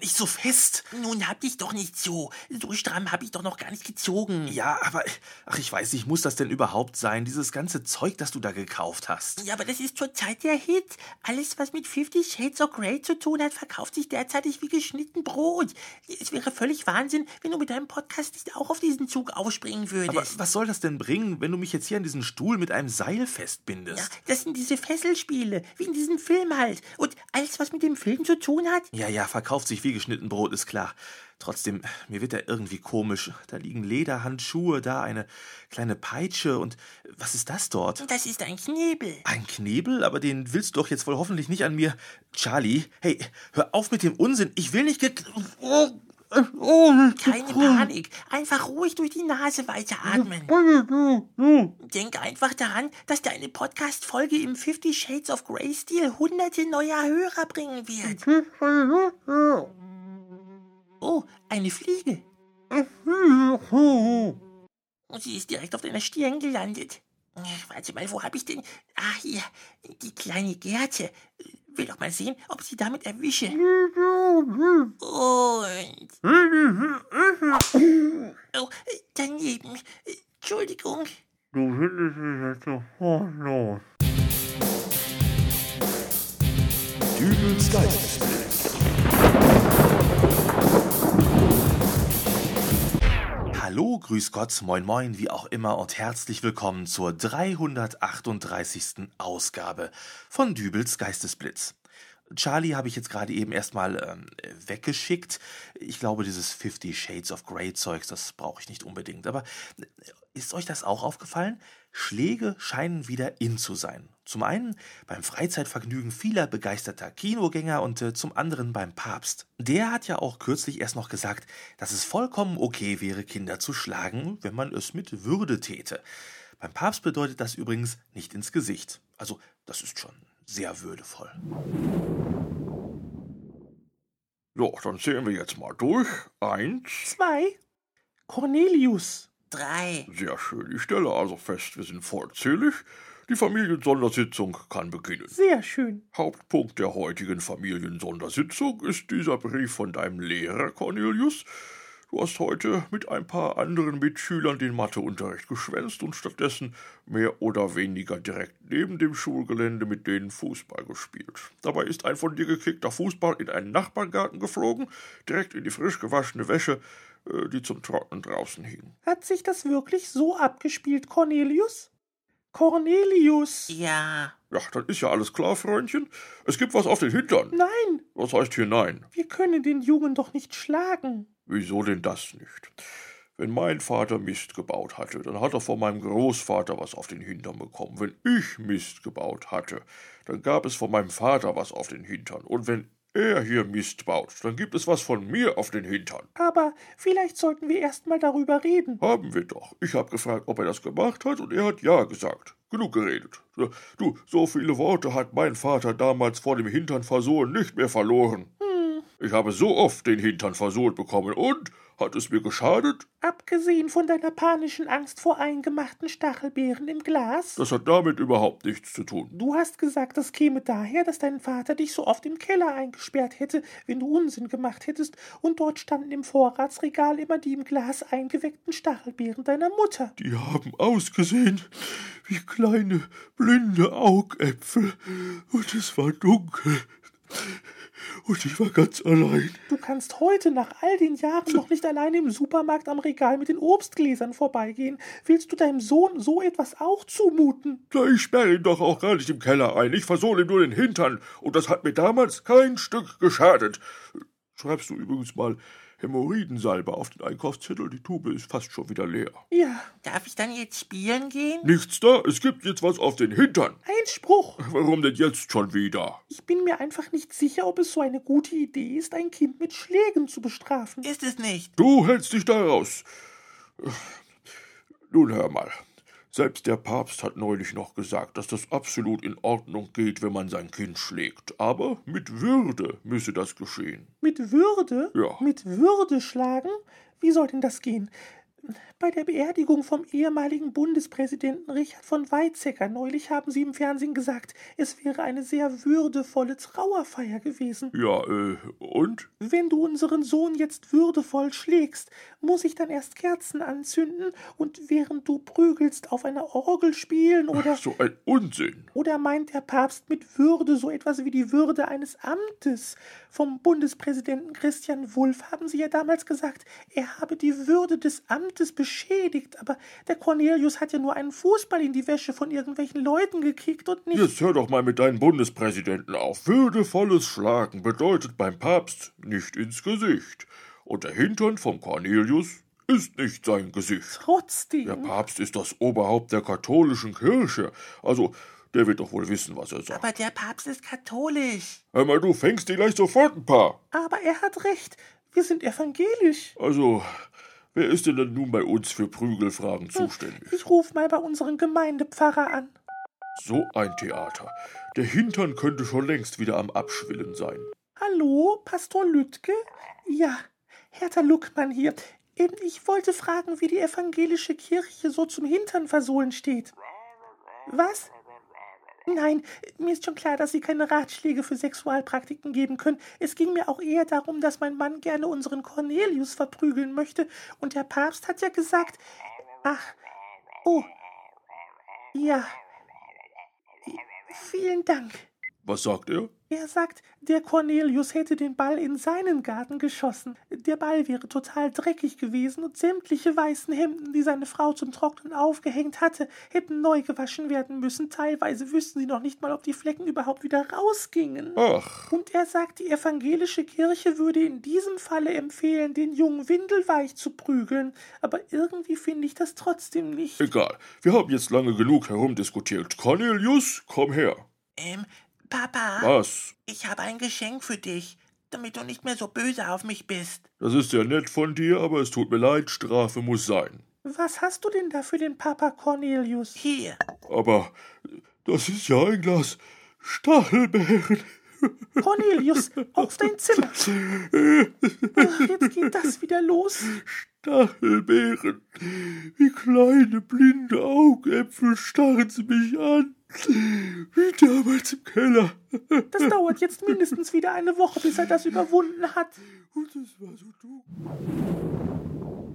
nicht so fest. Nun hab dich doch nicht so. So stramm hab ich doch noch gar nicht gezogen. Ja, aber, ach, ich weiß nicht, muss das denn überhaupt sein, dieses ganze Zeug, das du da gekauft hast? Ja, aber das ist zurzeit der Hit. Alles, was mit Fifty Shades of Grey zu tun hat, verkauft sich derzeitig wie geschnitten Brot. Es wäre völlig Wahnsinn, wenn du mit deinem Podcast nicht auch auf diesen Zug aufspringen würdest. Aber was soll das denn bringen, wenn du mich jetzt hier an diesen Stuhl mit einem Seil festbindest? Ja, das sind diese Fesselspiele, wie in diesem Film halt. Und alles, was mit dem Film zu tun hat. Ja, ja, verkauft sich wie geschnitten Brot, ist klar. Trotzdem, mir wird er irgendwie komisch. Da liegen Lederhandschuhe, da eine kleine Peitsche und was ist das dort? Das ist ein Knebel. Ein Knebel? Aber den willst du doch jetzt wohl hoffentlich nicht an mir. Charlie, hey, hör auf mit dem Unsinn. Ich will nicht ge... Keine Panik. Einfach ruhig durch die Nase weiteratmen. Denk einfach daran, dass deine Podcast-Folge im Fifty Shades of Grey-Stil hunderte neuer Hörer bringen wird. Oh, eine Fliege. Sie ist direkt auf deiner Stirn gelandet. Warte mal, wo hab ich denn? Ah, hier, die kleine Gerte. Will doch mal sehen, ob ich sie damit erwische. Und. Oh, daneben. Entschuldigung. Hallo, grüß Gott, moin moin, wie auch immer und herzlich willkommen zur 338. Ausgabe von Dübels Geistesblitz. Charlie habe ich jetzt gerade eben erstmal ähm, weggeschickt. Ich glaube, dieses Fifty Shades of Grey Zeugs, das brauche ich nicht unbedingt. Aber äh, ist euch das auch aufgefallen? Schläge scheinen wieder in zu sein. Zum einen beim Freizeitvergnügen vieler begeisterter Kinogänger und äh, zum anderen beim Papst. Der hat ja auch kürzlich erst noch gesagt, dass es vollkommen okay wäre, Kinder zu schlagen, wenn man es mit Würde täte. Beim Papst bedeutet das übrigens nicht ins Gesicht. Also, das ist schon sehr würdevoll. Ja, dann zählen wir jetzt mal durch. Eins. Zwei. Cornelius. Drei. Sehr schön. Ich stelle also fest, wir sind vollzählig. Die Familiensondersitzung kann beginnen. Sehr schön. Hauptpunkt der heutigen Familiensondersitzung ist dieser Brief von deinem Lehrer, Cornelius. Du hast heute mit ein paar anderen Mitschülern den Matheunterricht geschwänzt und stattdessen mehr oder weniger direkt neben dem Schulgelände mit denen Fußball gespielt. Dabei ist ein von dir gekickter Fußball in einen Nachbargarten geflogen, direkt in die frisch gewaschene Wäsche, die zum Trocknen draußen hing. Hat sich das wirklich so abgespielt, Cornelius? Cornelius! Ja. Ja, dann ist ja alles klar, Freundchen. Es gibt was auf den Hintern. Nein, Was heißt hier nein? wir können den Jungen doch nicht schlagen. Wieso denn das nicht? Wenn mein Vater Mist gebaut hatte, dann hat er von meinem Großvater was auf den Hintern bekommen. Wenn ich Mist gebaut hatte, dann gab es von meinem Vater was auf den Hintern. Und wenn er hier Mist baut, dann gibt es was von mir auf den Hintern. Aber vielleicht sollten wir erst mal darüber reden. Haben wir doch. Ich habe gefragt, ob er das gemacht hat, und er hat ja gesagt. Genug geredet. Du, so viele Worte hat mein Vater damals vor dem Hintern versohlen nicht mehr verloren. Ich habe so oft den Hintern versohlt bekommen und hat es mir geschadet? Abgesehen von deiner panischen Angst vor eingemachten Stachelbeeren im Glas. Das hat damit überhaupt nichts zu tun. Du hast gesagt, das käme daher, dass dein Vater dich so oft im Keller eingesperrt hätte, wenn du Unsinn gemacht hättest, und dort standen im Vorratsregal immer die im Glas eingeweckten Stachelbeeren deiner Mutter. Die haben ausgesehen wie kleine blinde Augäpfel und es war dunkel und ich war ganz allein. Du kannst heute nach all den Jahren noch nicht alleine im Supermarkt am Regal mit den Obstgläsern vorbeigehen. Willst du deinem Sohn so etwas auch zumuten? Na, ich sperre ihn doch auch gar nicht im Keller ein. Ich versohle ihm nur den Hintern und das hat mir damals kein Stück geschadet. Schreibst du übrigens mal Hämorrhoidensalbe auf den Einkaufszettel? Die Tube ist fast schon wieder leer. Ja, Darf ich dann jetzt spielen gehen? Nichts da, es gibt jetzt was auf den Hintern. Einspruch. Warum denn jetzt schon wieder? Ich bin mir einfach nicht sicher, ob es so eine gute Idee ist, ein Kind mit Schlägen zu bestrafen. Ist es nicht. Du hältst dich da raus. Nun hör mal. Selbst der Papst hat neulich noch gesagt, dass das absolut in Ordnung geht, wenn man sein Kind schlägt. Aber mit Würde müsse das geschehen. Mit Würde? Ja. Mit Würde schlagen? Wie soll denn das gehen? Bei der Beerdigung vom ehemaligen Bundespräsidenten Richard von Weizsäcker neulich haben Sie im Fernsehen gesagt, es wäre eine sehr würdevolle Trauerfeier gewesen. Ja, äh, und? Wenn du unseren Sohn jetzt würdevoll schlägst, muss ich dann erst Kerzen anzünden und während du prügelst auf einer Orgel spielen oder. So ein Unsinn. Oder meint der Papst mit Würde so etwas wie die Würde eines Amtes? Vom Bundespräsidenten Christian Wulff haben Sie ja damals gesagt, er habe die Würde des Amtes beschädigt beschädigt, aber der Cornelius hat ja nur einen Fußball in die Wäsche von irgendwelchen Leuten gekickt und nicht. Jetzt hör doch mal mit deinen Bundespräsidenten auf. Würdevolles Schlagen bedeutet beim Papst nicht ins Gesicht. Und der Hintern vom Cornelius ist nicht sein Gesicht. Trotzdem. Der Papst ist das Oberhaupt der katholischen Kirche. Also, der wird doch wohl wissen, was er sagt. Aber der Papst ist katholisch. Hör mal, du fängst dir gleich sofort ein paar. Aber er hat recht. Wir sind evangelisch. Also, Wer ist denn, denn nun bei uns für Prügelfragen zuständig? Ich ruf mal bei unserem Gemeindepfarrer an. So ein Theater. Der Hintern könnte schon längst wieder am Abschwillen sein. Hallo, Pastor Lüttke? Ja, Hertha Luckmann hier. Ich wollte fragen, wie die evangelische Kirche so zum Hintern versohlen steht. Was? Nein, mir ist schon klar, dass Sie keine Ratschläge für Sexualpraktiken geben können. Es ging mir auch eher darum, dass mein Mann gerne unseren Cornelius verprügeln möchte. Und der Papst hat ja gesagt. Ach. Oh. Ja. Vielen Dank. Was sagt er? Er sagt, der Cornelius hätte den Ball in seinen Garten geschossen. Der Ball wäre total dreckig gewesen und sämtliche weißen Hemden, die seine Frau zum Trocknen aufgehängt hatte, hätten neu gewaschen werden müssen. Teilweise wüssten sie noch nicht mal, ob die Flecken überhaupt wieder rausgingen. Ach. Und er sagt, die evangelische Kirche würde in diesem Falle empfehlen, den Jungen windelweich zu prügeln. Aber irgendwie finde ich das trotzdem nicht. Egal. Wir haben jetzt lange genug herumdiskutiert. Cornelius, komm her. Ähm, Papa. Was? Ich habe ein Geschenk für dich, damit du nicht mehr so böse auf mich bist. Das ist ja nett von dir, aber es tut mir leid, Strafe muss sein. Was hast du denn da für den Papa Cornelius? Hier. Aber das ist ja ein Glas Stachelbeeren. Cornelius, auf dein Zimmer. Ach, jetzt geht das wieder los. Stachelbeeren. Wie kleine blinde Augäpfel starren sie mich an. Wie damals im Keller. Das dauert jetzt mindestens wieder eine Woche, bis er das überwunden hat. Und es war so dumm.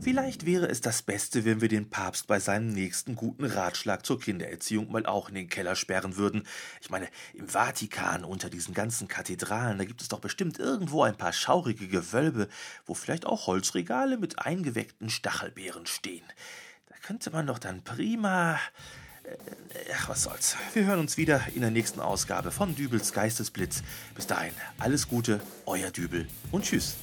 Vielleicht wäre es das Beste, wenn wir den Papst bei seinem nächsten guten Ratschlag zur Kindererziehung mal auch in den Keller sperren würden. Ich meine, im Vatikan unter diesen ganzen Kathedralen, da gibt es doch bestimmt irgendwo ein paar schaurige Gewölbe, wo vielleicht auch Holzregale mit eingeweckten Stachelbeeren stehen. Da könnte man doch dann prima Ach, was soll's. Wir hören uns wieder in der nächsten Ausgabe von Dübels Geistesblitz. Bis dahin, alles Gute, euer Dübel und tschüss.